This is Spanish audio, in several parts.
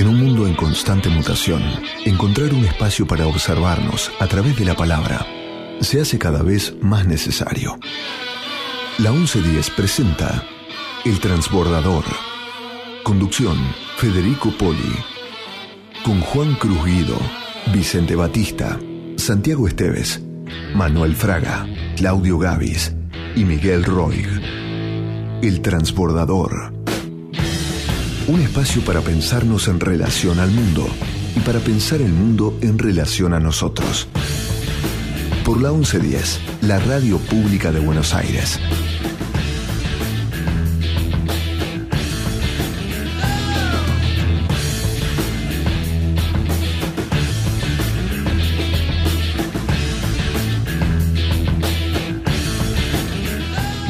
En un mundo en constante mutación, encontrar un espacio para observarnos a través de la palabra se hace cada vez más necesario. La 1110 presenta El Transbordador. Conducción, Federico Poli. Con Juan Cruz Guido, Vicente Batista, Santiago Esteves, Manuel Fraga, Claudio Gavis y Miguel Roig. El Transbordador. Un espacio para pensarnos en relación al mundo y para pensar el mundo en relación a nosotros. Por la 1110, la radio pública de Buenos Aires.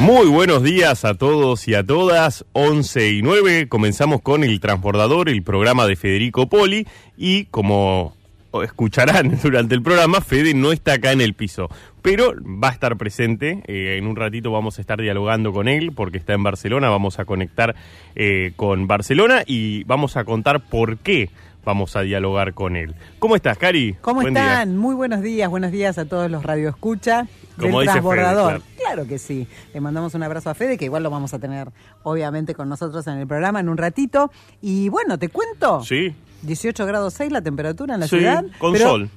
Muy buenos días a todos y a todas. 11 y 9 comenzamos con El Transbordador, el programa de Federico Poli y como escucharán durante el programa, Fede no está acá en el piso, pero va a estar presente. Eh, en un ratito vamos a estar dialogando con él porque está en Barcelona. Vamos a conectar eh, con Barcelona y vamos a contar por qué vamos a dialogar con él. ¿Cómo estás, Cari? ¿Cómo están? Muy buenos días, buenos días a todos los radioescucha del transbordador. claro. que sí. Le mandamos un abrazo a Fede, que igual lo vamos a tener obviamente con nosotros en el programa en un ratito. Y bueno, te cuento. Sí. 18 grados 6 la temperatura en la ciudad. Con sol.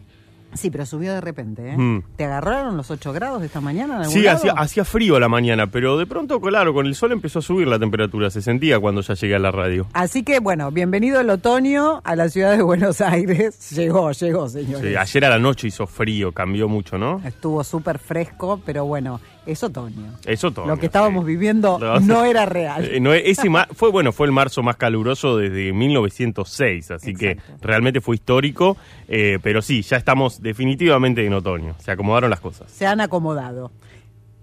Sí, pero subió de repente. ¿eh? Mm. ¿Te agarraron los 8 grados de esta mañana? En sí, hacía, hacía, frío la mañana, pero de pronto, claro, con el sol empezó a subir la temperatura. Se sentía cuando ya llegué a la radio. Así que, bueno, bienvenido el otoño a la ciudad de Buenos Aires. Llegó, llegó, señores. Sí, ayer a la noche hizo frío, cambió mucho, ¿no? Estuvo súper fresco, pero bueno, es otoño. Es otoño. Lo que estábamos viviendo no, era real. Eh, no, ese fue bueno, fue el marzo más caluroso desde 1906, así que realmente fue histórico, eh, pero sí, ya estamos definitivamente en otoño. Se acomodaron las cosas. Se han acomodado.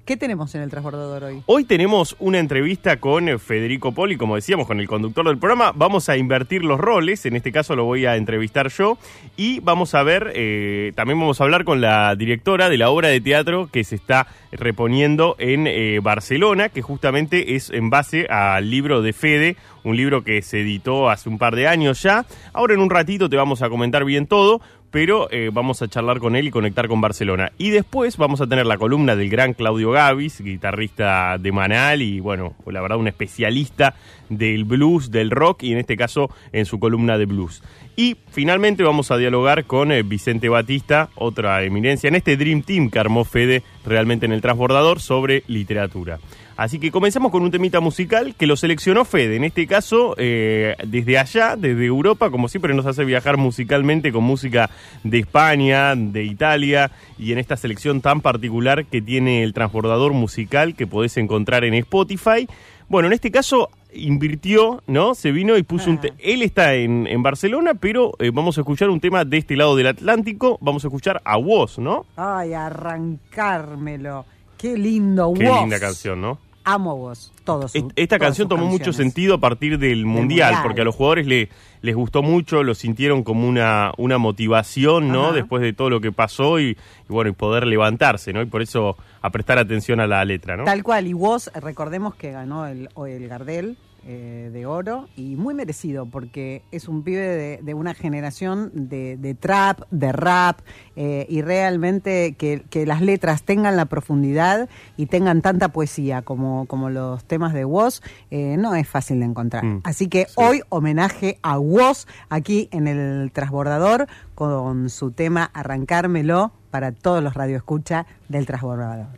¿Qué tenemos en el transbordador hoy? Hoy tenemos una entrevista con eh, Federico Poli, como decíamos, con el conductor del programa. Vamos a invertir los roles, en este caso lo voy a entrevistar yo. Y vamos a ver, eh, también vamos a hablar con la directora de la obra de teatro que se está reponiendo en eh, Barcelona, que justamente es en base al libro de Fede, un libro que se editó hace un par de años ya. Ahora en un ratito te vamos a comentar bien todo, pero eh, vamos a charlar con él y conectar con Barcelona. Y después vamos a tener la columna del gran Claudio Gavis, guitarrista de Manal y, bueno, la verdad, un especialista del blues, del rock y en este caso en su columna de blues. Y finalmente vamos a dialogar con eh, Vicente Batista, otra eminencia en este Dream Team que armó Fede realmente en el transbordador sobre literatura. Así que comenzamos con un temita musical que lo seleccionó Fede, en este caso eh, desde allá, desde Europa, como siempre nos hace viajar musicalmente con música de España, de Italia y en esta selección tan particular que tiene el transbordador musical que podés encontrar en Spotify. Bueno, en este caso invirtió, ¿no? Se vino y puso un... Ah. Él está en, Barcelona, pero eh, vamos a escuchar un tema de este lado del Atlántico. Vamos a escuchar a Woz, ¿no? Ay, arrancármelo. Qué lindo, Qué linda canción, ¿no? Amo vos, todos. Esta canción tomó mucho sentido a partir del mundial, porque a los jugadores le, les gustó mucho, lo sintieron como una, una motivación, ¿no? Después de todo lo que pasó y, bueno, y poder levantarse, ¿no? Y por eso a prestar atención a la letra, ¿no? Tal cual, y vos, recordemos que ganó el, el Gardel, eh, de oro y muy merecido porque es un pibe de, una generación de, trap, de rap eh, y realmente que, las letras tengan la profundidad y tengan tanta poesía como, como los temas de Woz eh, no es fácil de encontrar. Mm. Así que hoy homenaje a Woz aquí en el Transbordador con su tema Arrancármelo para todos los radioescucha del Transbordador.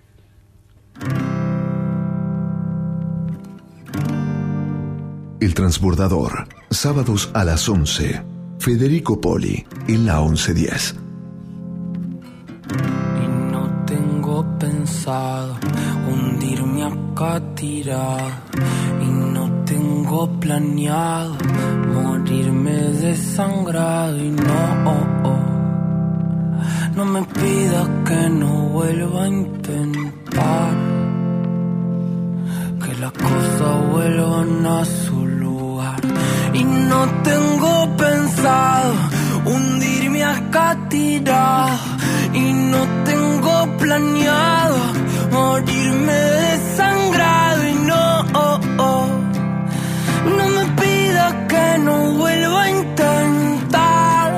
El Transbordador, sábados a las 11. Federico Poli, en la 1110. Y no tengo pensado hundirme acá tirado. Y no tengo planeado morirme desangrado. Y no, oh, oh. no me pidas que no vuelva a intentar. Que las cosas vuelvan a su y no tengo pensado hundirme acá tirado. Y no tengo planeado morirme desangrado. Y no, oh, oh, no me pida que no vuelva a intentar.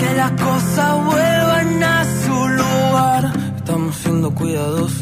Que las cosas vuelvan a su lugar. Estamos siendo cuidadosos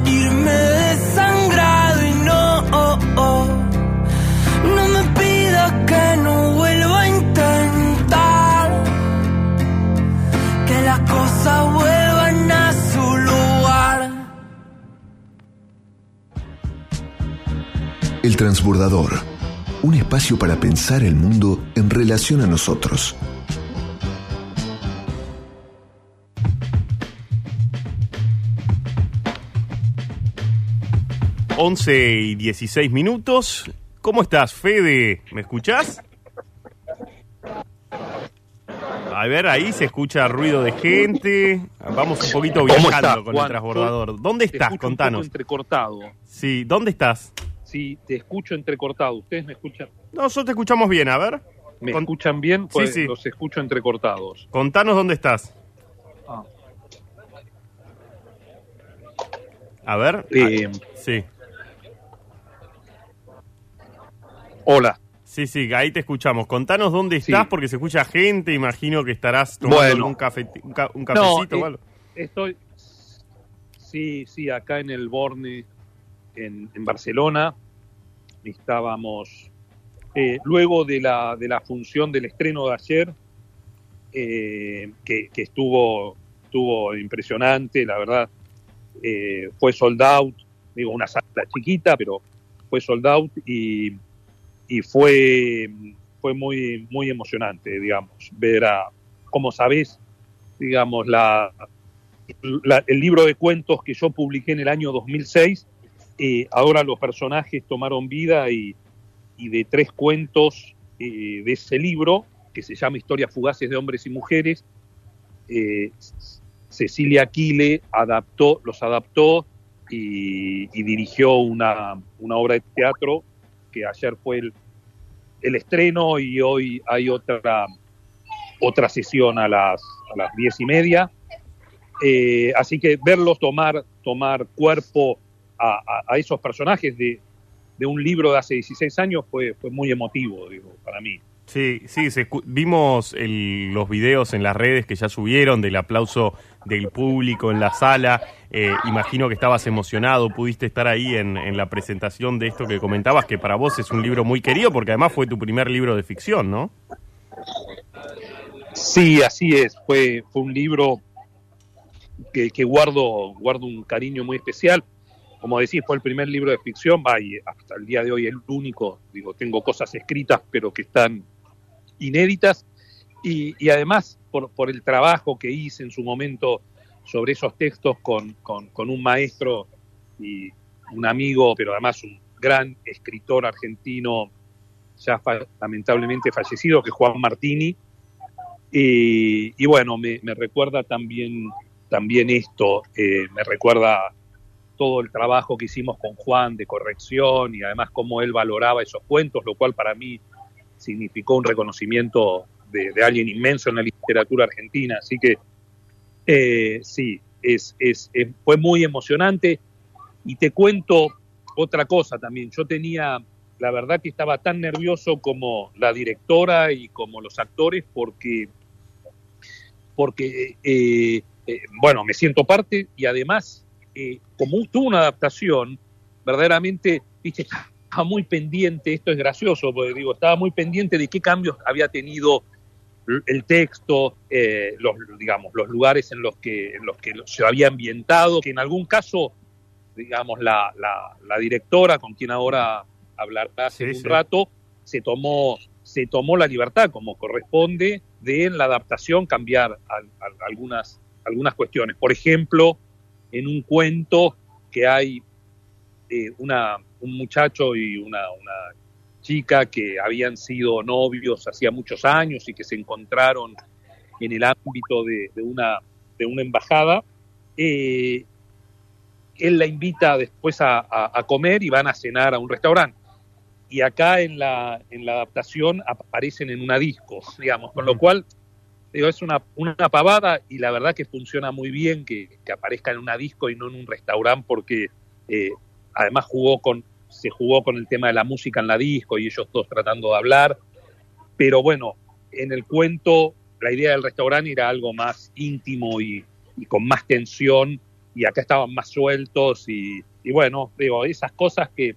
morirme desangrado. Y no, oh, oh, no me pidas que no vuelva a intentar. Que las cosas vuelvan a su lugar. El transbordador. Un espacio para pensar el mundo en relación a nosotros. Once y 16 minutos. ¿Cómo estás, Fede? ¿Me escuchás? A ver, ahí se escucha ruido de gente. Vamos un poquito ¿Cómo viajando con Juan? el transbordador. ¿Dónde Te estás? un Contanos. poco entrecortado. Sí, ¿dónde estás? Sí, te escucho entrecortado. ¿Ustedes me escuchan? Nosotros te escuchamos bien, a ver. ¿Me Con- escuchan bien? Pues sí. los escucho entrecortados. Contanos dónde estás. Ah. A ver. Eh, ah, sí. Hola. Sí, sí, ahí te escuchamos. Contanos dónde Sí. estás porque se escucha gente. Imagino que estarás tomando Bueno. un, cafe, un, ca- un No, cafecito eh, o algo. Estoy. Sí, sí, acá en el Borne, en, en Barcelona. Estábamos. eh, luego de la, de la función del estreno de ayer, eh, que, que estuvo, estuvo impresionante, la verdad. eh, fue sold out, digo, una sala chiquita, pero fue sold out y, y fue, fue muy, muy emocionante, digamos, ver a, como sabés, digamos, la, la- el libro de cuentos que yo publiqué en el año 2006, eh, ahora los personajes tomaron vida y, y de tres cuentos eh, de ese libro, que se llama Historias fugaces de hombres y mujeres, eh, Cecilia Aquile adaptó, los adaptó y, y dirigió una, una obra de teatro que ayer fue el, el estreno y hoy hay otra, otra sesión a las, a las diez y media. Eh, así que verlos tomar, tomar cuerpo a, esos personajes de, de un libro de hace 16 años fue, fue muy emotivo, digo, para mí. Sí, sí, vimos el- los videos en las redes que ya subieron del aplauso del público en la sala. Eh, imagino que estabas emocionado, pudiste estar ahí en, en la presentación de esto que comentabas, que para vos es un libro muy querido porque además fue tu primer libro de ficción, ¿no? Sí, así es. Fue, fue un libro que, que guardo, guardo un cariño muy especial. Como decís, fue el primer libro de ficción, va, y hasta el día de hoy el único. Digo, tengo cosas escritas, pero que están inéditas. Y, y además, por, el trabajo que hice en su momento sobre esos textos con, con, un maestro y un amigo, pero además un gran escritor argentino, ya fa- lamentablemente fallecido, que es Juan Martini. Y, y bueno, me, me recuerda también, también esto, eh, me recuerda todo el trabajo que hicimos con Juan de corrección y además cómo él valoraba esos cuentos, lo cual para mí significó un reconocimiento de, alguien inmenso en la literatura argentina. Así que eh, sí, es, es, fue muy emocionante. Y te cuento otra cosa también. Yo tenía, la verdad que estaba tan nervioso como la directora y como los actores porque, porque eh, eh, bueno, me siento parte y además, como tuvo una adaptación, verdaderamente, viste, estaba muy pendiente, esto es gracioso, porque digo, estaba muy pendiente de qué cambios había tenido el texto, eh, los, digamos, los lugares en los que, en los que se había ambientado, que en algún caso, digamos, la, la, directora, con quien ahora hablará hace un rato, se tomó, se tomó la libertad, como corresponde, de en la adaptación cambiar algunas, algunas cuestiones. Por ejemplo, en un cuento que hay eh, una, un muchacho y una, una chica que habían sido novios hacía muchos años y que se encontraron en el ámbito de, una, de una embajada. Eh, él la invita después a, comer y van a cenar a un restaurante. Y acá en la, en la adaptación aparecen en una disco, digamos, con lo cual digo, es una, una pavada y la verdad que funciona muy bien que, que aparezca en una disco y no en un restaurante porque eh, además jugó con, se jugó con el tema de la música en la disco y ellos dos tratando de hablar. Pero bueno, en el cuento la idea del restaurante era algo más íntimo y, con más tensión y acá estaban más sueltos y, bueno, digo, esas cosas que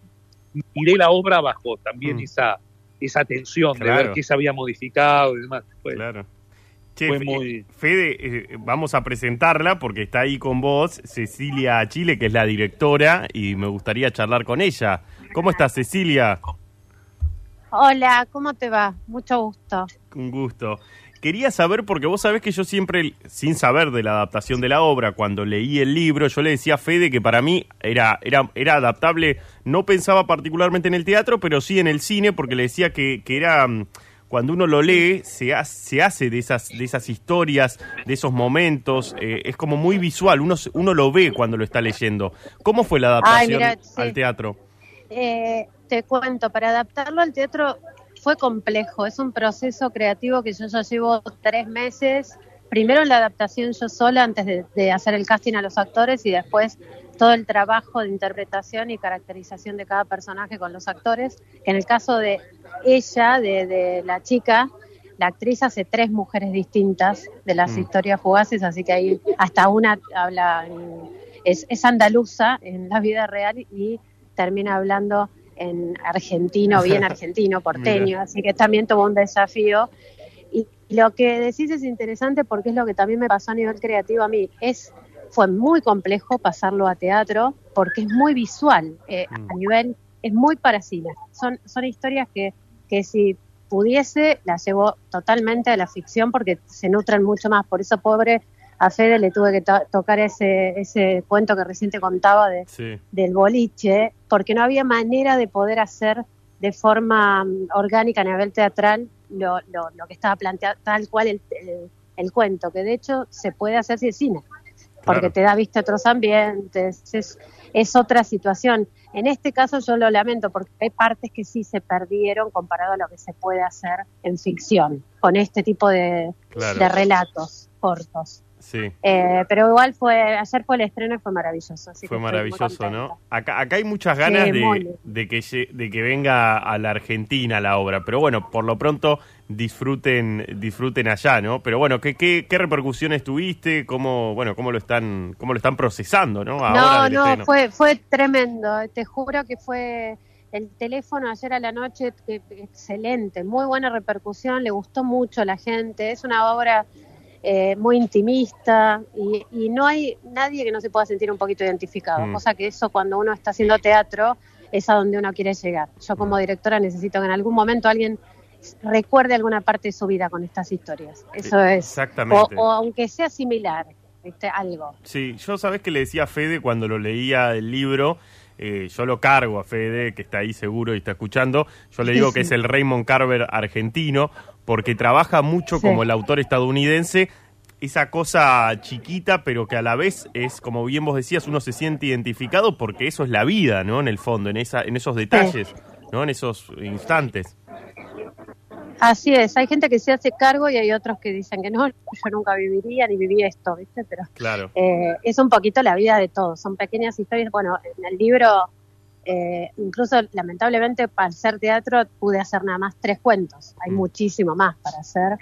miré la obra bajo también mm. esa, esa tensión de ver qué se había modificado y demás. claro. Fede, eh, vamos a presentarla porque está ahí con vos Cecilia Chile, que es la directora, y me gustaría charlar con ella. ¿Cómo estás, Cecilia? Hola, ¿cómo te va? Mucho gusto. Un gusto. Quería saber, porque vos sabés que yo siempre, sin saber de la adaptación de la obra, cuando leí el libro, yo le decía a Fede que para mí era, era, era adaptable, no pensaba particularmente en el teatro, pero sí en el cine, porque le decía que, que era mm, cuando uno lo lee, se, se hace de esas, de esas historias, de esos momentos, eh, es como muy visual, uno, uno lo ve cuando lo está leyendo. ¿Cómo fue la adaptación al teatro? Eh, te cuento, para adaptarlo al teatro fue complejo, es un proceso creativo que yo ya llevo tres meses, primero la adaptación yo sola antes de hacer el casting a los actores y después todo el trabajo de interpretación y caracterización de cada personaje con los actores, que en el caso de ella, de, la chica, la actriz hace tres mujeres distintas de las mm. historias fugaces, así que ahí hasta una habla, es, es andaluza en la vida real y termina hablando en argentino, bien argentino, porteño, así que también tuvo un desafío. Y lo que decís es interesante porque es lo que también me pasó a nivel creativo a mí, es fue muy complejo pasarlo a teatro porque es muy visual, eh, a mm. nivel, es muy para cine. Son, son historias que, que si pudiese las llevo totalmente a la ficción porque se nutren mucho más. Por eso, pobre, a Fede le tuve que tocar ese, ese cuento que recién te contaba de, del boliche, porque no había manera de poder hacer de forma mm, orgánica a nivel teatral lo, lo, lo que estaba planteado, tal cual el, el, cuento, que de hecho se puede hacer si es cine porque te da vista a otros ambientes, es, es otra situación. En este caso yo lo lamento porque hay partes que sí se perdieron comparado a lo que se puede hacer en ficción, con este tipo de, de relatos cortos. Sí. Eh, pero igual fue, ayer fue el estreno y fue maravilloso. fue maravilloso, ¿no? Acá, acá hay muchas ganas de, de, que, de que venga a la Argentina la obra, pero bueno, por lo pronto disfruten disfruten allá, ¿no? Pero bueno, ¿qué, qué, qué repercusiones tuviste? ¿Cómo, bueno, cómo lo están cómo lo están procesando, ¿no? no, no, fue, fue tremendo. Te juro que fue el teléfono ayer a la noche, excelente, muy buena repercusión, le gustó mucho a la gente. Es una obra eh, muy intimista y, no hay nadie que no se pueda sentir un poquito identificado, mm. cosa que eso cuando uno está haciendo teatro es a donde uno quiere llegar. Yo como directora necesito que en algún momento alguien recuerde alguna parte de su vida con estas historias. Eso es. Exactamente. O, aunque sea similar, algo. Sí, yo sabes que le decía a Fede cuando lo leía el libro, eh, yo lo cargo a Fede, que está ahí seguro y está escuchando, yo le digo que es el Raymond Carver argentino, porque trabaja mucho como el autor estadounidense esa cosa chiquita, pero que a la vez es, como bien vos decías, uno se siente identificado porque eso es la vida, ¿no? En el fondo, en, esa, en esos detalles, ¿no? En esos instantes. Así es, hay gente que se hace cargo y hay otros que dicen que no, yo nunca viviría ni viví esto, ¿viste? Pero Claro. eh, es un poquito la vida de todos, son pequeñas historias. Bueno, en el libro, eh, incluso lamentablemente para hacer teatro pude hacer nada más tres cuentos, hay Mm. muchísimo más para hacer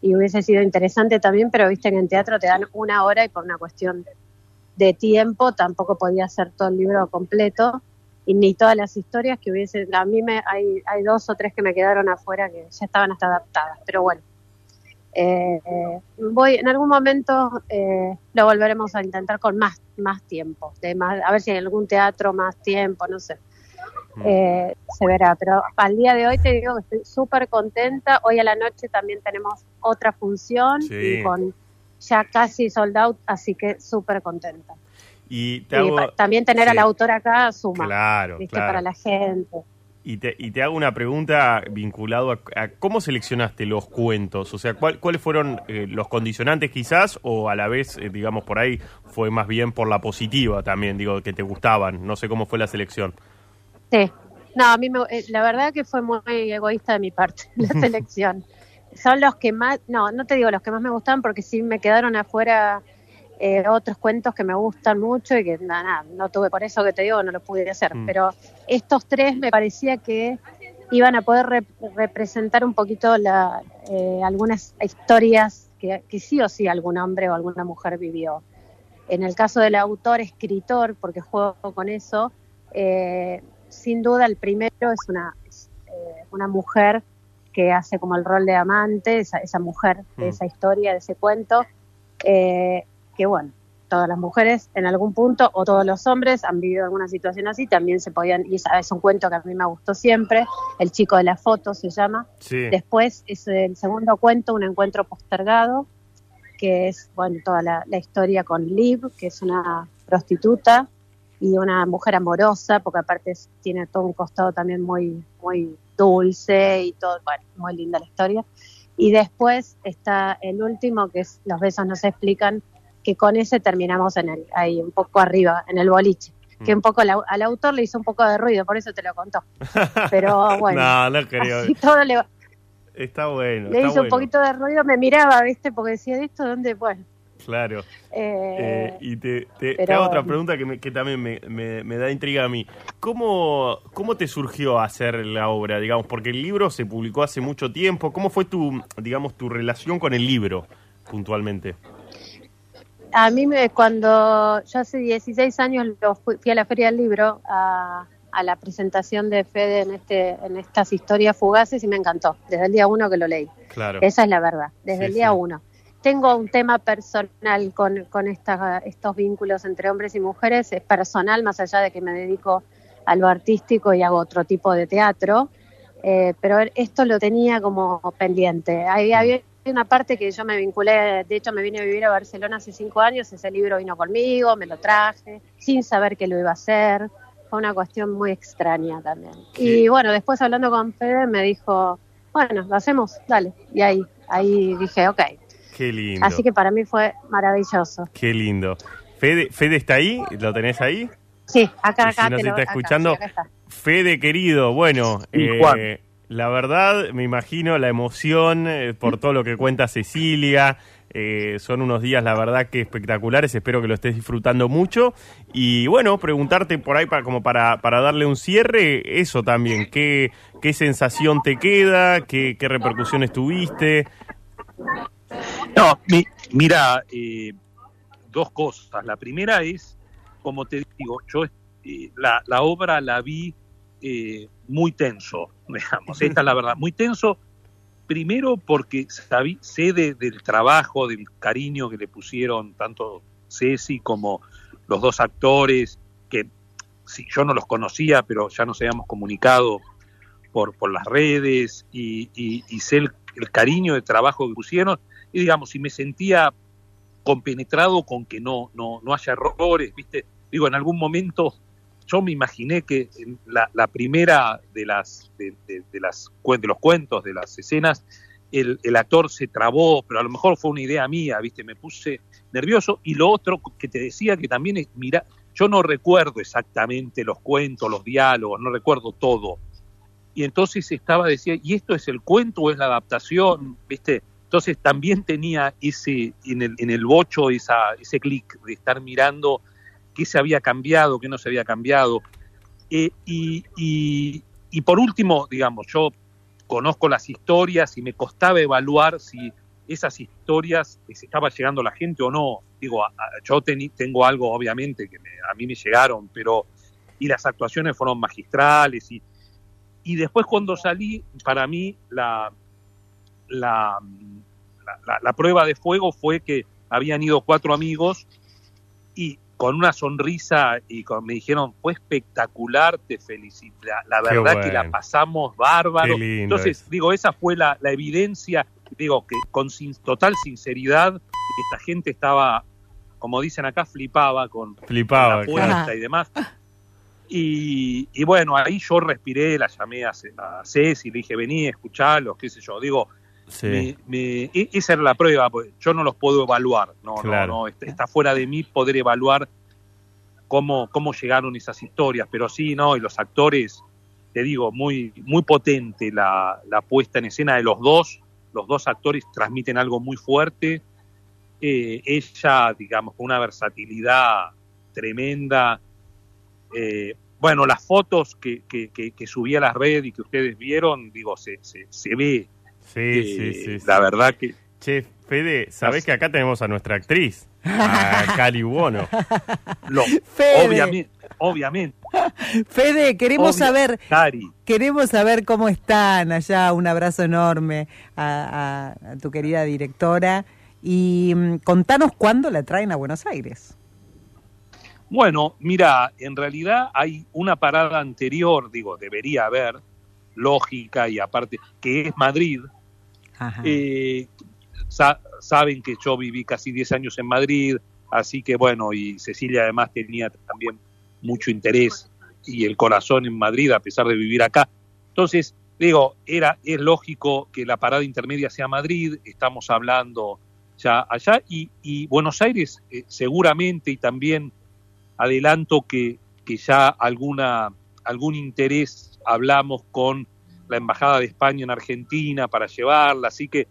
y hubiese sido interesante también, pero viste que en teatro te dan una hora y por una cuestión de tiempo tampoco podía hacer todo el libro completo y ni todas las historias que hubiese a mí me hay, hay dos o tres que me quedaron afuera que ya estaban hasta adaptadas pero bueno eh, eh, voy en algún momento eh, lo volveremos a intentar con más más tiempo de más, a ver si hay algún teatro más tiempo no sé Mm. Eh, se verá pero al día de hoy te digo que estoy súper contenta hoy a la noche también tenemos otra función Sí. y con ya casi sold out así que súper contenta Y te y hago... también tener sí. al autor acá suma Claro, ¿viste? claro. para la gente Y te, y te hago una pregunta vinculado a, a cómo seleccionaste los cuentos, o sea, ¿cuál- ¿cuáles fueron eh, los condicionantes quizás o a la vez, eh, digamos, por ahí fue más bien por la positiva también, digo, que te gustaban, no sé cómo fue la selección. Sí, no, a mí me- eh, la verdad que fue muy egoísta de mi parte la selección. Son los que más, no, no te digo los que más me gustan porque sí me quedaron afuera eh, otros cuentos que me gustan mucho y que nada, nada, no tuve por eso que te digo, no lo pude hacer. Mm. Pero estos tres me parecía que iban a poder rep- representar un poquito la, eh, algunas historias que, que sí o sí algún hombre o alguna mujer vivió. En el caso del autor, escritor, porque juego con eso, eh, sin duda el primero es una, es, una mujer que hace como el rol de amante, esa, esa mujer de Mm. esa historia, de ese cuento, eh, que bueno, todas las mujeres en algún punto o todos los hombres han vivido alguna situación así, también se podían, y es un cuento que a mí me gustó siempre, El chico de la foto se llama, Sí. Después es el segundo cuento, Un encuentro postergado, que es bueno toda la, la historia con Liv, que es una prostituta y una mujer amorosa, porque aparte tiene todo un costado también muy, muy dulce y todo, bueno, muy linda la historia. Y después está el último, que es Los besos no se explican, que con ese terminamos en el, ahí un poco arriba, en el boliche. Que Mm. un poco la- al autor le hizo un poco de ruido, por eso te lo contó. Pero bueno, no, no creo. así todo le, Está bueno. le está hizo un poquito de ruido, me miraba, ¿viste? Porque decía, ¿de esto dónde? Bueno, Claro. eh, Eh, y te, te- hago otra pregunta que, me- que también me, me- me da intriga a mí. ¿Cómo, ¿Cómo te surgió hacer la obra, digamos? Porque el libro se publicó hace mucho tiempo. ¿Cómo fue tu, digamos, tu relación con el libro, puntualmente? A mí me, cuando yo hace 16 años lo fui, fui a la Feria del Libro a, a la presentación de Fede en, este, en estas historias fugaces y me encantó, desde el día uno que lo leí. Claro. Esa es la verdad, desde Sí, el día sí. uno. Tengo un tema personal con, con esta- estos vínculos entre hombres y mujeres, es personal, más allá de que me dedico a lo artístico y hago otro tipo de teatro, eh, pero esto lo tenía como pendiente. Ahí había una parte que yo me vinculé, de hecho me vine a vivir a Barcelona hace cinco años, ese libro vino conmigo, me lo traje, sin saber que lo iba a hacer, fue una cuestión muy extraña también. Y bueno, después hablando con Fede me dijo, bueno, lo hacemos, dale. Y ahí, ahí dije, ok. Qué lindo. Así que para mí fue maravilloso. Qué lindo. Fede, Fede está ahí, ¿lo tenés ahí? Sí, acá, Y si acá. nos te lo- está acá, escuchando, sí, acá está. Fede querido, bueno, Sí, eh, Juan. La verdad me imagino la emoción eh, por todo lo que cuenta Cecilia. eh, son unos días, la verdad, que espectaculares. Espero que lo estés disfrutando mucho. Y bueno, preguntarte por ahí para, como para, para darle un cierre, eso también. ¿Qué, qué sensación te queda? ¿Qué, qué repercusiones tuviste? No, mi- mira, eh, dos cosas. La primera es, como te digo, yo eh, la, la obra la vi muy tenso, digamos, esta es la verdad, muy tenso. Primero porque sabí, sé de- del trabajo, del cariño que le pusieron tanto Ceci como los dos actores, que sí, yo no los conocía, pero ya nos habíamos comunicado por, por las redes y sé el, el cariño de trabajo que pusieron y digamos, si me sentía compenetrado con que no, no, no haya errores, ¿viste? Digo, en algún momento yo me imaginé que en la, primera de las de, de- de de los cuentos, de las escenas, el, el actor se trabó, pero a lo mejor fue una idea mía, ¿viste? Me puse nervioso. Y lo otro que te decía que también es, mira, yo no recuerdo exactamente los cuentos, los diálogos, no recuerdo todo. Y entonces estaba, decía, ¿y esto es el cuento o es la adaptación? ¿Viste? Entonces también tenía ese, en el, en el bocho, esa, ese clic de estar mirando qué se había cambiado, qué no se había cambiado. Eh, y, y, y por último, digamos, yo conozco las historias y me costaba evaluar si esas historias les estaba llegando a la gente o no. Digo, yo tengo algo obviamente que me- a mí me llegaron, pero y las actuaciones fueron magistrales y, y después cuando salí, para mí la, la- la prueba de fuego fue que habían ido cuatro amigos y con una sonrisa y con- me dijeron, fue espectacular, te felicito. La, verdad que la pasamos bárbaro. Entonces, digo, esa fue la, la evidencia, digo, que con sin- total sinceridad, esta gente estaba, como dicen acá, flipaba con Flipaba. la puerta claro. y demás. Y, y bueno, ahí yo respiré, la llamé a, a Ceci, le dije, vení, escuchalos, qué sé yo. Digo, Sí. me- me- esa era la prueba, porque yo no los puedo evaluar, no, Claro. no, no, está, está fuera de mí poder evaluar cómo, cómo llegaron esas historias, pero sí, no, y los actores, te digo, muy, muy potente la, la puesta en escena de los dos, los dos actores transmiten algo muy fuerte, Eh, ella, digamos, con una versatilidad tremenda, eh, bueno, las fotos que, que, que, que subí a las redes y que ustedes vieron, digo, se, se, se ve Sí, sí, sí, sí. La verdad que Che, Fede, ¿sabés que acá tenemos a nuestra actriz? A Cali Bono. Fede. obviamente, obviamente, Fede, queremos Obvio. saber, Cari, queremos saber cómo están allá. Un abrazo enorme a, a- a tu querida directora. Y mm, contanos cuándo la traen a Buenos Aires. Bueno, mira, en realidad hay una parada anterior, digo, debería haber, lógica y aparte, que es Madrid. Eh, sa- saben que yo viví casi 10 años en Madrid, así que bueno, y Cecilia además tenía también mucho interés y el corazón en Madrid a pesar de vivir acá. Entonces, digo, era es lógico que la parada intermedia sea Madrid, estamos hablando ya allá y, y Buenos Aires eh, seguramente y también adelanto que, que ya alguna algún interés hablamos con la embajada de España en Argentina para llevarla, así que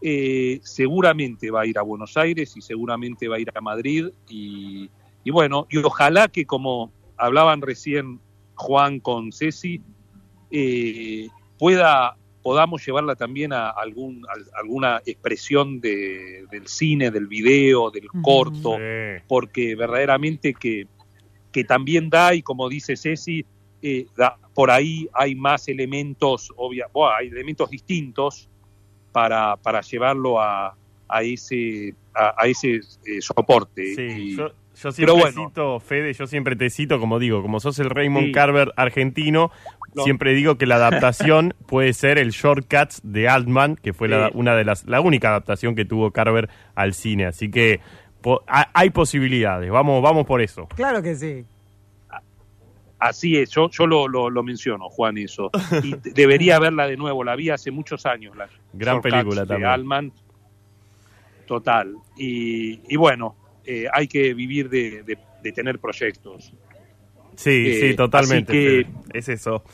eh, seguramente va a ir a Buenos Aires y seguramente va a ir a Madrid y, y bueno, y ojalá que como hablaban recién Juan con Ceci, eh, pueda podamos llevarla también a algún a alguna expresión de, del cine, del video, del corto, Sí. porque verdaderamente que, que también da, y como dice Ceci, eh, da- por ahí hay más elementos, obvia, bueno, hay elementos distintos para, para llevarlo a, a ese, a, a ese eh, soporte. Sí, Y- yo, yo pero siempre bueno. cito, Fede, yo siempre te cito, como digo, como sos el Raymond Sí. Carver argentino, No. siempre digo que la adaptación puede ser el Shortcuts de Altman, que fue la, una de las, la única adaptación que tuvo Carver al cine. Así que po- ha- hay posibilidades, vamos, vamos por eso. Claro que sí. Así es, yo, yo lo, lo, lo menciono, Juan, eso. Y de- debería verla de nuevo, la vi hace muchos años. La Gran película de también. Altman. Total. Y, y bueno, eh, hay que vivir de, de- de tener proyectos. Sí, Eh, sí, totalmente. que- Es eso.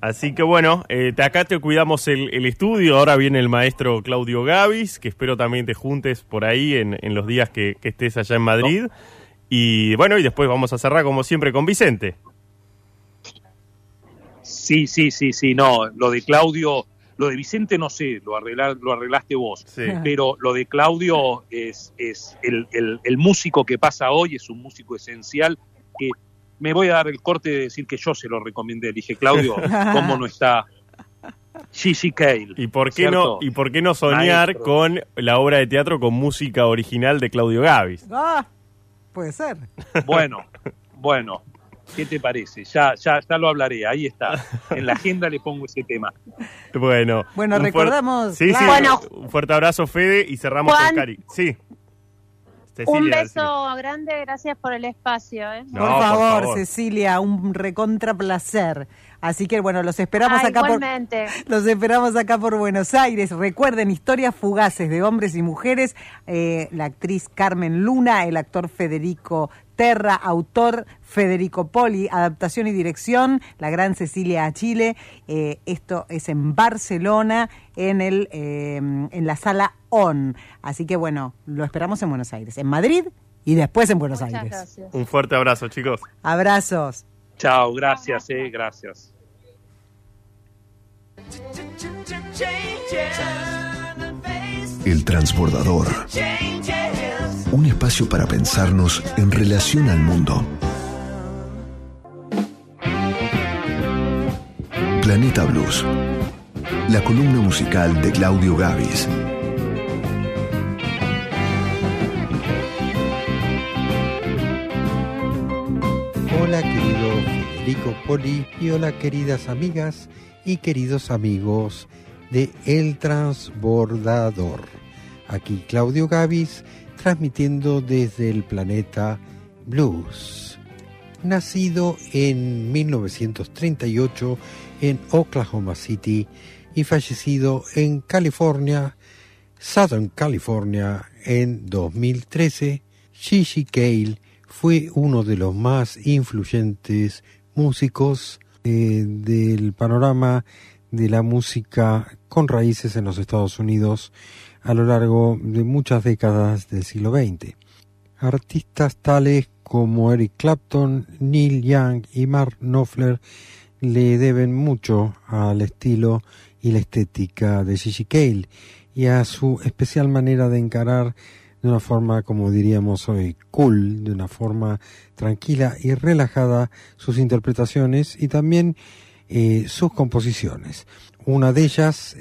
Así que bueno, eh, te- acá te cuidamos el, el estudio. Ahora viene el maestro Claudio Gavis, que espero también te juntes por ahí en, en los días que, que estés allá en Madrid. Y bueno, y después vamos a cerrar como siempre con Vicente. Sí, sí, sí, sí, no, lo de Claudio, lo de Vicente no sé, lo, arreglar, lo arreglaste vos, Sí. pero lo de Claudio es, es el, el- el músico que pasa hoy, es un músico esencial que me voy a dar el corte de decir que yo se lo recomendé, le dije, Claudio, ¿cómo no está Gigi Cale? ¿Y por qué no, y por qué no soñar Maestro. con la obra de teatro con música original de Claudio Gavis? Ah, puede ser. Bueno, bueno, ¿qué te parece? Ya, ya, ya lo hablaré, ahí está, en la agenda le pongo ese tema. Bueno, Bueno, un recordamos, Sí, sí. Bueno. un fuerte abrazo, Fede, y cerramos Juan. con Cari. Sí. Un Cecilia, beso grande, gracias por el espacio. ¿eh? No, por, por favor. Cecilia, un recontra placer. Así que bueno, los esperamos Ah, acá por igualmente. los esperamos acá por Buenos Aires. Recuerden historias fugaces de hombres y mujeres. Eh, la actriz Carmen Luna, el actor Federico Terra, autor Federico Poli, adaptación y dirección, la gran Cecilia Achille. Eh, esto es en Barcelona, en el eh, en la sala ON. Así que bueno, lo esperamos en Buenos Aires, en Madrid y después en Buenos Muchas Aires. gracias. Un fuerte abrazo, chicos. Abrazos. Chao, gracias, eh, gracias. El transbordador. Un espacio para pensarnos en relación al mundo. Planeta Blues. La columna musical de Claudio Gavis. Hola querido Federico Poli y hola queridas amigas y queridos amigos de El Transbordador. Aquí Claudio Gavis transmitiendo desde el planeta Blues. Nacido en 1938 en Oklahoma City y fallecido en California, Southern California en 2013, Gigi Cale fue uno de los más influyentes músicos eh, del panorama de la música con raíces en los Estados Unidos a lo largo de muchas décadas del siglo XX. Artistas tales como Eric Clapton, Neil Young y Mark Knopfler le deben mucho al estilo y la estética de Gigi Cale y a su especial manera de encarar de una forma, como diríamos hoy, cool, de una forma tranquila y relajada sus interpretaciones y también eh, sus composiciones. Una de ellas,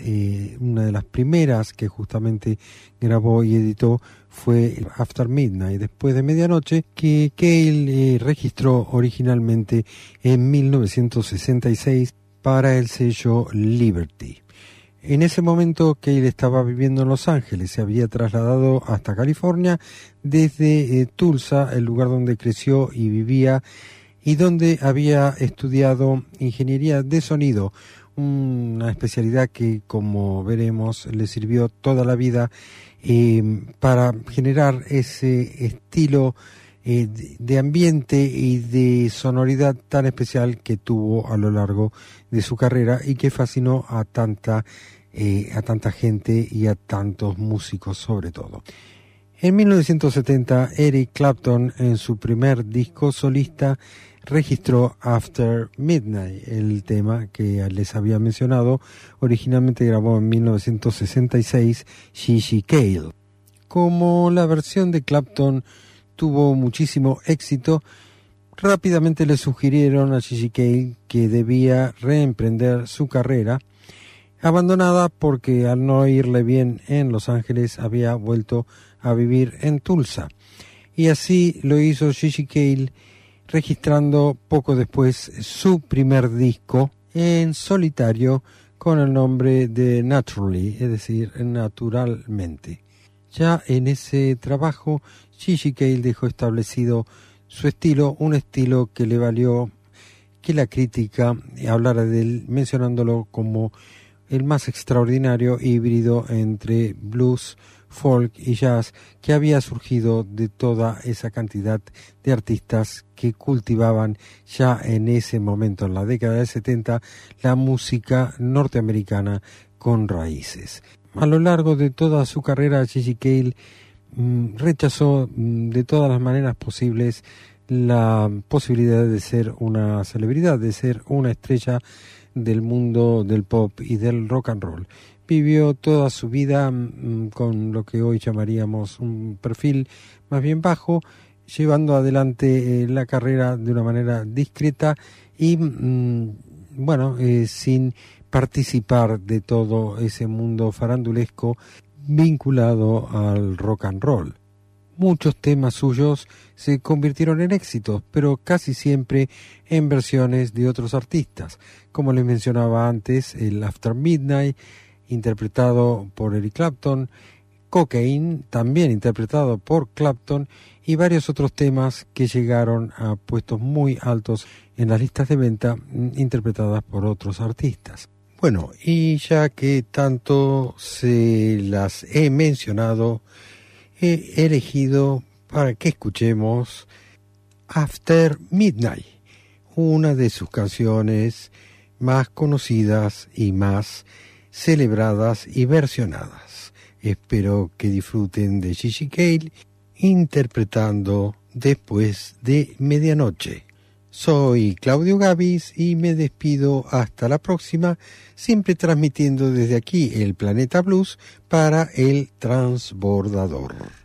una de las primeras que justamente grabó y editó fue After Midnight, después de medianoche, que Cale eh, registró originalmente en 1966 para el sello Liberty. En ese momento Cale estaba viviendo en Los Ángeles, se había trasladado hasta California desde eh, Tulsa, el lugar donde creció y vivía y donde había estudiado ingeniería de sonido, una especialidad que como veremos le sirvió toda la vida eh, para generar ese estilo eh, de- ambiente y de sonoridad tan especial que tuvo a lo largo de su carrera y que fascinó a tanta eh, a tanta gente y a tantos músicos sobre todo. En 1970, Eric Clapton, en su primer disco solista, registró After Midnight, el tema que les había mencionado. Originalmente grabó en 1966 Gigi Cale. Como la versión de Clapton tuvo muchísimo éxito, rápidamente le sugirieron a Gigi Cale que debía reemprender su carrera abandonada porque al no irle bien en Los Ángeles había vuelto a vivir en Tulsa. Y así lo hizo Gigi Cale registrando poco después su primer disco en solitario con el nombre de Naturally, es decir, naturalmente. Ya en ese trabajo, Gigi Cale dejó establecido su estilo, un estilo que le valió que la crítica hablara de él mencionándolo como el más extraordinario híbrido entre blues, folk y jazz que había surgido de toda esa cantidad de artistas que cultivaban ya en ese momento, en la década del 70, la música norteamericana con raíces. A lo largo de toda su carrera, Gigi Cale mm, rechazó mm, de todas las maneras posibles la posibilidad de ser una celebridad, de ser una estrella del mundo del pop y del rock and roll. Vivió toda su vida mm, con lo que hoy llamaríamos un perfil más bien bajo, llevando adelante eh, la carrera de una manera discreta y, mm, bueno, eh, sin participar de todo ese mundo farandulesco vinculado al rock and roll. Muchos temas suyos se convirtieron en éxitos, pero casi siempre en versiones de otros artistas, como les mencionaba antes, el After Midnight, interpretado por Eric Clapton, Cocaine, también interpretado por Clapton, y varios otros temas que llegaron a puestos muy altos en las listas de venta mm, interpretadas por otros artistas. Bueno, y ya que tanto se las he mencionado, he elegido para que escuchemos After Midnight, una de sus canciones más conocidas y más celebradas y versionadas. Espero que disfruten de Gigi Cale interpretando después de medianoche. Soy Claudio Gavis y me despido hasta la próxima, siempre transmitiendo desde aquí el Planeta Blues para el transbordador.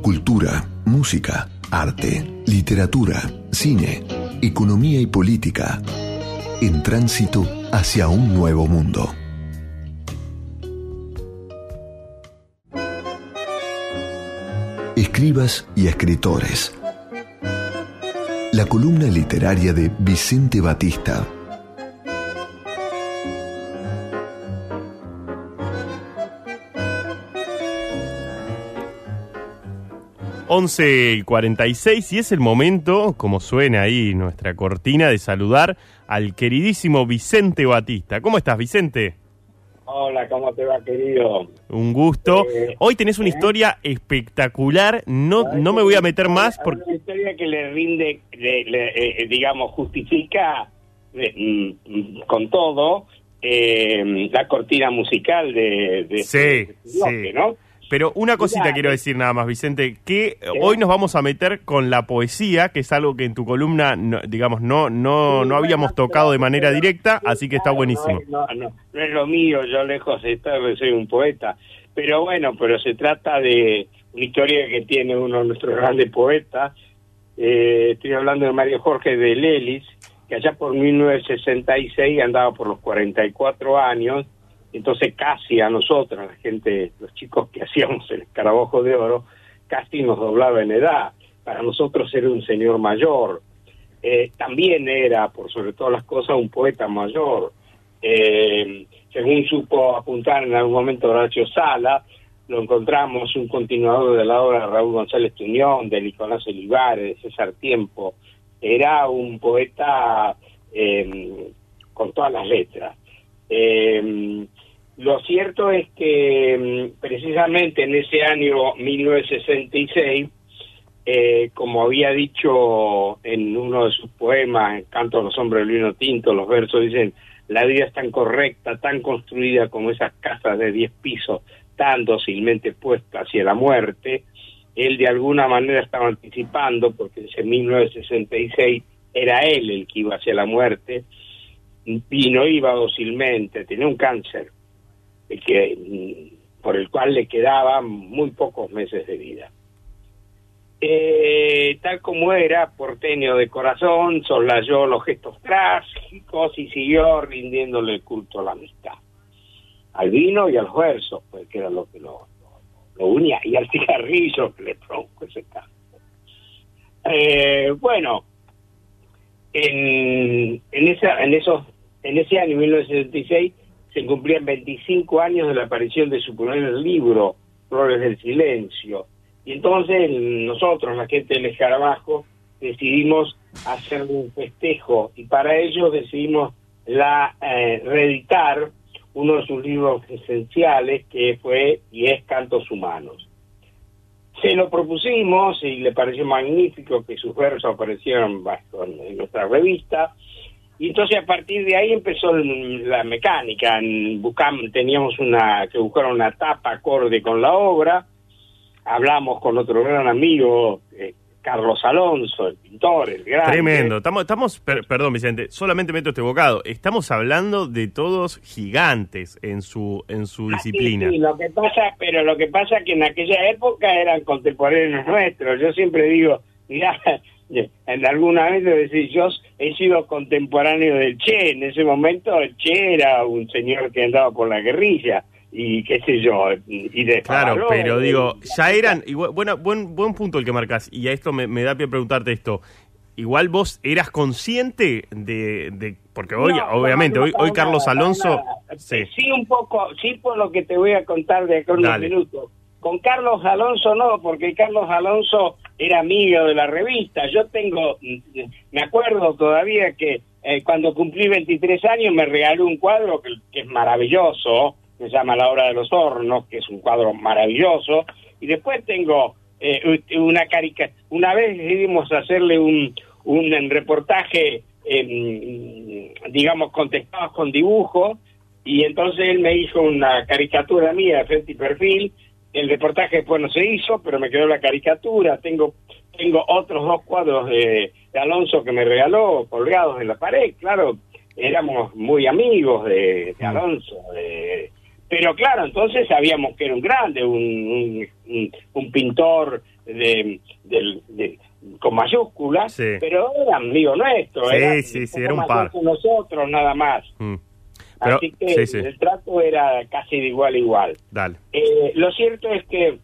Cultura, música, arte, literatura, cine, economía y política. En tránsito hacia un nuevo mundo. Escribas y escritores. La columna literaria de Vicente Batista 11 y 46 y es el momento, como suena ahí nuestra cortina, de saludar al queridísimo Vicente Batista. ¿Cómo estás, Vicente? Hola, ¿cómo te va, querido? Un gusto. Eh, Hoy tenés una ¿eh? historia espectacular. No, no me voy a meter más porque... Una historia que le rinde, le- le, eh, digamos, justifica mm, mm, con todo eh, la cortina musical de, de Sí, este sí. ¿no? Pero una cosita Mirá, quiero eh, decir nada más, Vicente, que hoy nos vamos a meter con la poesía, que es algo que en tu columna, no- digamos, no no no habíamos tocado de manera directa, así que está buenísimo. No, es- no, no, no es lo mío, yo lejos de estar, soy un poeta. Pero bueno, pero se trata de una historia que tiene uno de nuestros grandes poetas. Eh, estoy hablando de Mario Jorge de Lelis, que allá por 1966 andaba por los 44 años, entonces casi a nosotros, la gente, los chicos que hacíamos el escarabajo de oro, casi nos doblaba en edad. Para nosotros era un señor mayor. Eh, también era, por sobre todas las cosas, un poeta mayor. Eh, según supo apuntar en algún momento Horacio Sala, lo encontramos un continuador de la obra de Raúl González Tuñón, de Nicolás Olivares, de César Tiempo. Era un poeta eh, con todas las letras. Lo cierto es que mm, precisamente en ese año 1966, eh, como había dicho en uno de sus poemas, en Canto a los hombres del vino tinto, los versos dicen, la vida es tan correcta, tan construida como esas casas de 10 pisos, tan dócilmente puesta hacia la muerte, él de alguna manera estaba anticipando, porque ese 1966 era él el que iba hacia la muerte, y no iba dócilmente, tenía un cáncer, que, por el cual le quedaban muy pocos meses de vida. Eh, tal como era, porteño de corazón, soslayó los gestos trágicos y siguió rindiéndole el culto a la amistad. Al vino y al verso, pues que era lo que lo, unía, y al cigarrillo que le produjo ese canto. Eh, bueno, en, en, esa, en, esos, en ese año 1976 se cumplían 25 años de la aparición de su primer libro, Flores del Silencio. Y entonces nosotros, la gente del escarabajo, decidimos hacer un festejo y para ello decidimos la eh, reeditar uno de sus libros esenciales que fue y es Cantos Humanos. Se lo propusimos y le pareció magnífico que sus versos aparecieran en nuestra revista. Y entonces a partir de ahí empezó la mecánica. En Buscam teníamos una que buscar una tapa acorde con la obra. Hablamos con otro gran amigo, eh, Carlos Alonso, el pintor, el grande. Tremendo. Estamos, estamos per- perdón, Vicente, solamente meto este bocado. Estamos hablando de todos gigantes en su en su Ah, sí, disciplina. sí, lo que pasa, pero lo que pasa es que en aquella época eran contemporáneos nuestros. Yo siempre digo, mira, en alguna vez decir, yo he sido contemporáneo del Che. En ese momento el Che era un señor que andaba por la guerrilla y qué sé yo, y de Claro, pero y- digo, ya eran, igual, bueno, buen, buen punto el que marcas, y a esto me, me da pie a preguntarte esto. Igual vos eras consciente de, de porque hoy, No, obviamente, no, hoy, hoy Carlos Alonso, sí, Sí, un poco, sí por lo que te voy a contar de acá unos Dale. minutos. Con Carlos Alonso no, porque Carlos Alonso era amigo de la revista. Yo tengo, mm, me acuerdo todavía que eh, cuando cumplí 23 años me regaló un cuadro que, que es maravilloso, se llama La Hora de los Hornos, que es un cuadro maravilloso. Y después tengo eh, una caricatura. Una vez decidimos hacerle un, un reportaje, eh, digamos, contestados con dibujo, y entonces él me hizo una caricatura mía de frente y perfil. El reportaje después no se hizo, pero me quedó la caricatura. Tengo tengo otros dos cuadros de, de Alonso que me regaló colgados en la pared. Claro, éramos muy amigos de, de Alonso. de- pero claro, entonces sabíamos que era un grande, un, un- un, pintor de, del- de- con mayúsculas, Sí. pero era amigo nuestro, Sí, era, sí, sí, era un par. nosotros nada más. Mm. Pero- Así que sí, sí. el trato era casi de igual a igual. Dale. Eh, lo cierto es que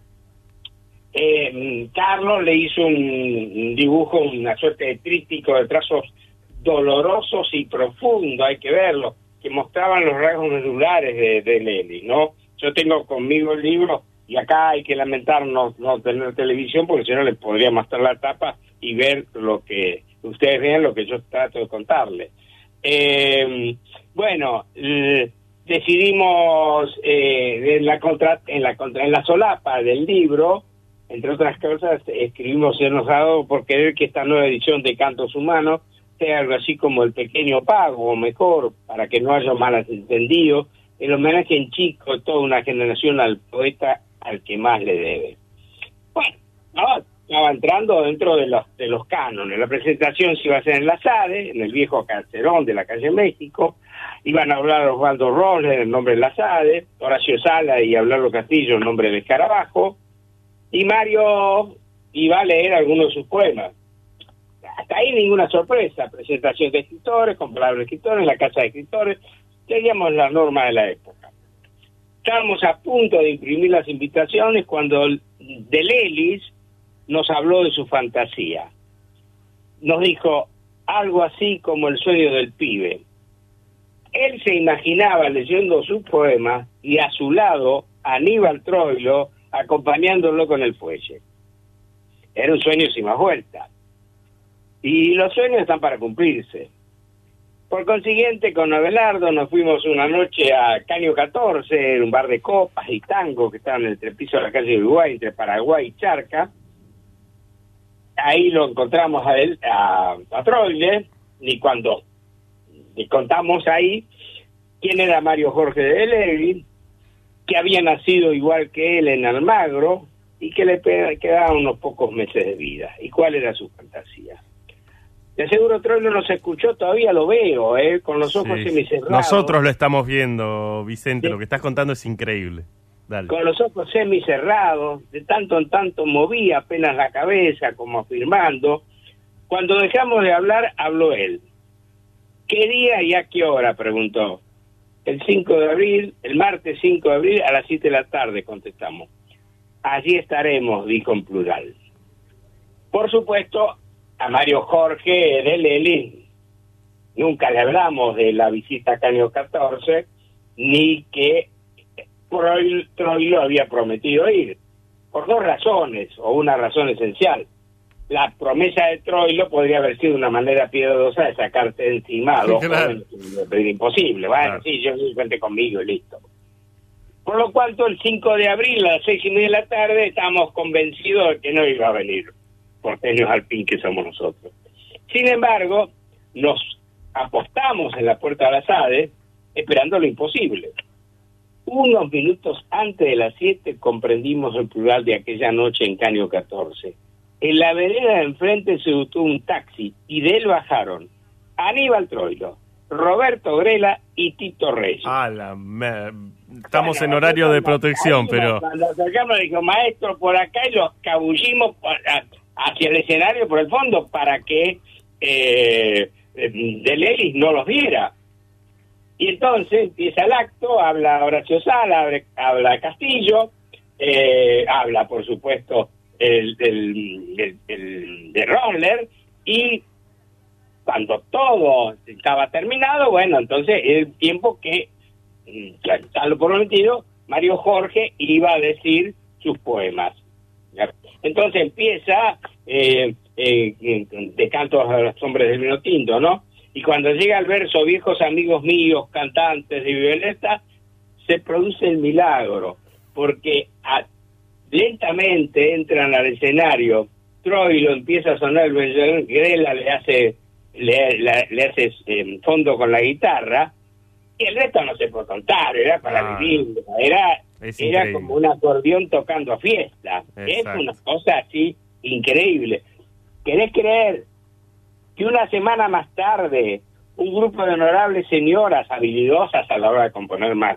eh, Carlos le hizo un, dibujo, una suerte de tríptico de trazos dolorosos y profundos, hay que verlo, que mostraban los rasgos medulares de, de Lely, ¿no? Yo tengo conmigo el libro y acá hay que lamentar no, no tener televisión porque si no les podría mostrar la tapa y ver lo que ustedes vean lo que yo trato de contarles. Eh, bueno, eh, decidimos eh, en la contra, en la solapa del libro, entre otras cosas, escribimos enojado por querer que esta nueva edición de Cantos Humanos sea algo así como el pequeño pago, o mejor, para que no haya malas entendidos, el homenaje en chico de toda una generación al poeta al que más le debe. Bueno, estaba, estaba entrando dentro de los, de los cánones. La presentación se iba a hacer en la SADE, en el viejo carcerón de la calle México. Iban a hablar Osvaldo Roller en nombre de la SADE, Horacio Sala y Hablarlo Castillo en nombre de Escarabajo. Y Mario iba a leer algunos de sus poemas. Hasta ahí ninguna sorpresa. Presentación de escritores, con palabras de escritores, la casa de escritores. Teníamos la norma de la época. Estábamos a punto de imprimir las invitaciones cuando el- Delelis nos habló de su fantasía. Nos dijo algo así como el sueño del pibe. Él se imaginaba leyendo sus poemas y a su lado Aníbal Troilo acompañándolo con el fuelle. Era un sueño sin más vuelta. Y los sueños están para cumplirse. Por consiguiente, con Abelardo nos fuimos una noche a Caño 14, en un bar de copas y tango que estaba en el trepiso de la calle de Uruguay, entre Paraguay y Charca. Ahí lo encontramos a él, a, a Troile, y cuando le contamos ahí quién era Mario Jorge de Levi, que había nacido igual que él en Almagro y que le quedaban unos pocos meses de vida. ¿Y cuál era su fantasía? De aseguro Troilo nos escuchó, todavía lo veo, ¿eh? con los ojos Sí. semicerrados. Nosotros lo estamos viendo, Vicente. Sí. Lo que estás contando es increíble. Dale. con los ojos semicerrados, de tanto en tanto movía apenas la cabeza, como afirmando. Cuando dejamos de hablar, habló él. ¿Qué día y a qué hora? preguntó. El 5 de abril, el martes 5 de abril a las 7 de la tarde, contestamos. Allí estaremos, dijo en plural. Por supuesto, a Mario Jorge de Leli nunca le hablamos de la visita a Caño 14, ni que Troy, Troy lo había prometido ir, por dos razones, o una razón esencial. La promesa de Troilo podría haber sido una manera piadosa de sacarte encima a dos Claro. jóvenes imposible. Bueno, Claro. sí, yo cuente conmigo y listo. Por lo cual, todo el 5 de abril a las seis y media de la tarde estábamos convencidos de que no iba a venir, porteños al fin que somos nosotros. Sin embargo, nos apostamos en la puerta de la SADE esperando lo imposible. Unos minutos antes de las 7 comprendimos el plural de aquella noche en Caño 14. En la vereda de enfrente se detuvo un taxi y de él bajaron Aníbal Troilo, Roberto Grela y Tito Reyes. Ah, la mer- Estamos Bueno, en horario de protección, pero... Cuando acercamos, dijo, maestro, por acá y los cabullimos hacia el escenario por el fondo para que eh, eh, Delelis no los viera. Y entonces empieza el acto, habla Horacio Sala, habla Castillo, eh, habla, por supuesto, el, el, el- el de Roller, y cuando todo estaba terminado, bueno, entonces el tiempo que, mm, está lo prometido, Mario Jorge iba a decir sus poemas. Entonces empieza eh, eh, de cantos a los hombres del vino tinto, ¿no? Y cuando llega el verso, viejos amigos míos, cantantes de Violeta, se produce el milagro, porque a- lentamente entran al escenario, Troilo empieza a sonar el Benjamin Grela le hace, le, la- le hace eh, fondo con la guitarra, y el resto no se puede contar, era para Ah, vivir, era, es era increíble. como un acordeón tocando a fiesta. Es Exacto. una cosa así increíble. ¿Querés creer que una semana más tarde un grupo de honorables señoras habilidosas a la hora de componer ma-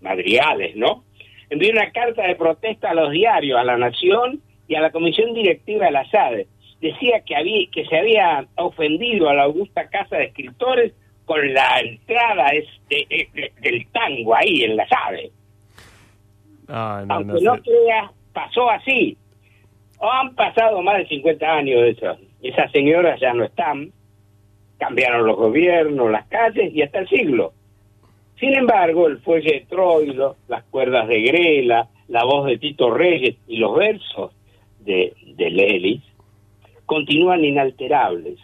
madrigales, ¿no? Envió una carta de protesta a los diarios, a la Nación y a la Comisión Directiva de la SADE. Decía que, había, que se había ofendido a la augusta Casa de Escritores con la entrada es- de- de- del tango ahí en la SADE. Ah, no, Aunque no no creas, pasó así. Han pasado más de 50 años de eso. Esas señoras ya no están. Cambiaron los gobiernos, las calles y hasta el siglo. Sin embargo, el fuelle de Troilo, las cuerdas de Grela, la voz de Tito Reyes y los versos de, de Lelis continúan inalterables,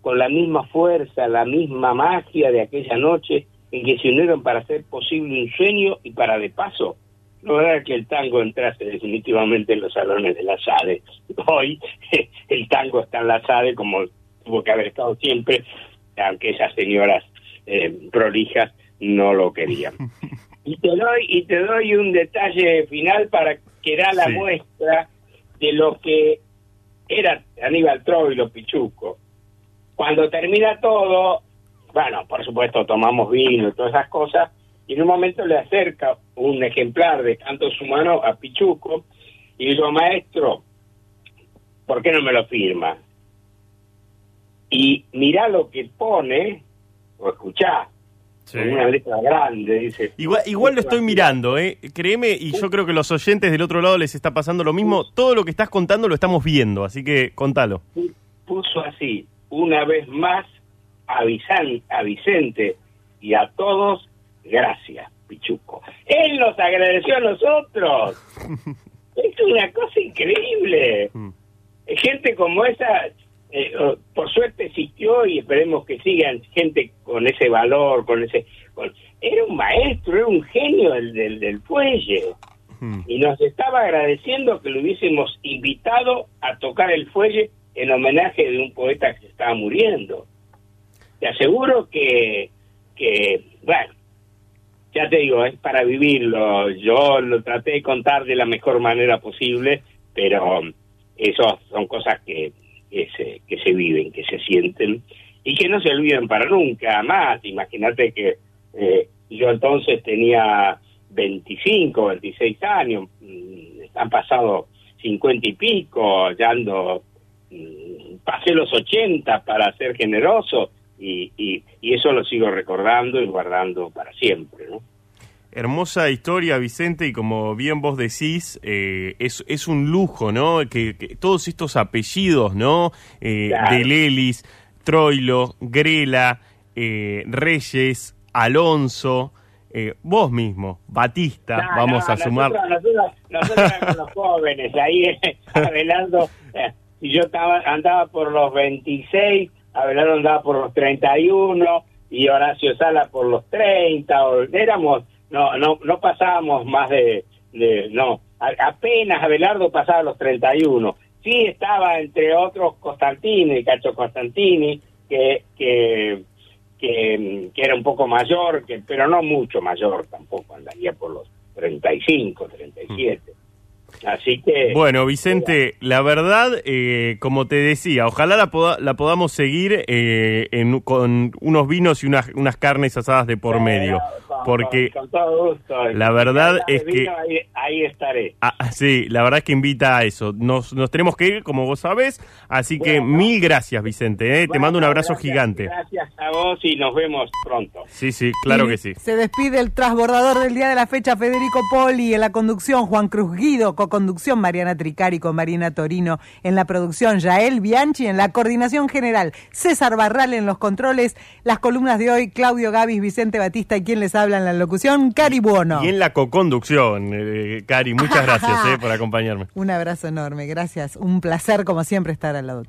con la misma fuerza, la misma magia de aquella noche en que se unieron para hacer posible un sueño y para de paso lograr que el tango entrase definitivamente en los salones de la SADE. Hoy el tango está en la SADE como tuvo que haber estado siempre, aunque esas señoras eh, prolijas no lo querían. Y te doy y te doy un detalle final para que da la Sí. muestra de lo que era Aníbal Troilo Pichuco. Cuando termina todo, bueno, por supuesto tomamos vino y todas esas cosas, y en un momento le acerca un ejemplar de Cantos Humanos a Pichuco y digo, maestro, ¿por qué no me lo firma? Y mirá lo que pone, o escuchá, Sí. con una grande, dice. Igual, igual lo estoy mirando, ¿eh? Créeme, y yo creo que los oyentes del otro lado les está pasando lo mismo. Todo lo que estás contando lo estamos viendo, así que contalo. puso así, una vez más, a Vicente y a todos, gracias, Pichuco. Él nos agradeció a nosotros. es una cosa increíble. Mm. Gente como esa, eh, por suerte existió y esperemos que sigan gente con ese valor, con ese... con- era un maestro, era un genio del, del, del fuelle Mm. y nos estaba agradeciendo que lo hubiésemos invitado a tocar el fuelle en homenaje de un poeta que se estaba muriendo. Te aseguro que, que bueno, ya te digo, es para vivirlo. Yo lo traté de contar de la mejor manera posible, pero eso son cosas que, que, se, que se viven, que se sienten y que no se olvidan para nunca más. Imagínate que eh, yo entonces tenía 25, 26 años, mm, han pasado 50 y pico, ya ando, mm, pasé los 80 para ser generoso y, y, y eso lo sigo recordando y guardando para siempre, ¿no? Hermosa historia, Vicente, y como bien vos decís, eh, es, es un lujo, ¿no? Que, que todos estos apellidos, ¿no? Eh, Claro. De Lelis, Troilo, Grela, eh, Reyes, Alonso, eh, vos mismo, Batista, No, vamos no, a sumar. Nosotros, nosotros, nosotros éramos los jóvenes, ahí Abelardo, eh, y yo estaba, andaba por los 26, Abelardo andaba por los 31 y Horacio Sala por los 30, o- éramos, no, no, no pasábamos más de, de no, a- apenas Abelardo pasaba los 31. Sí estaba entre otros Constantini, Cacho Constantini, que, que, que, era un poco mayor, que, pero no mucho mayor tampoco, andaría por los 35, 37. Así que... Bueno, Vicente, la verdad, eh, como te decía, ojalá la, poda- la podamos seguir eh, en- con unos vinos y unas, unas carnes asadas de por medio. Porque con, con todo gusto. la verdad es que- vino, Ahí, ahí estaré. Ah, sí, la verdad es que invita a eso. Nos, nos tenemos que ir, como vos sabés, así que Bueno. mil gracias, Vicente. ¿eh? Te mando un abrazo gracias- gigante. Gracias a vos y nos vemos pronto. Sí, sí, claro Y que sí. Se despide el transbordador del día de la fecha, Federico Poli, en la conducción, Juan Cruz Guido, coconducción Mariana Tricari con Marina Torino en la producción, Yael Bianchi en la coordinación general, César Barral en los controles, las columnas de hoy, Claudio Gavis, Vicente Batista y quien les habla en la locución, Cari Buono. Y en la coconducción, eh, eh Cari, muchas gracias eh, por acompañarme. Un abrazo enorme, gracias, un placer como siempre estar al lado.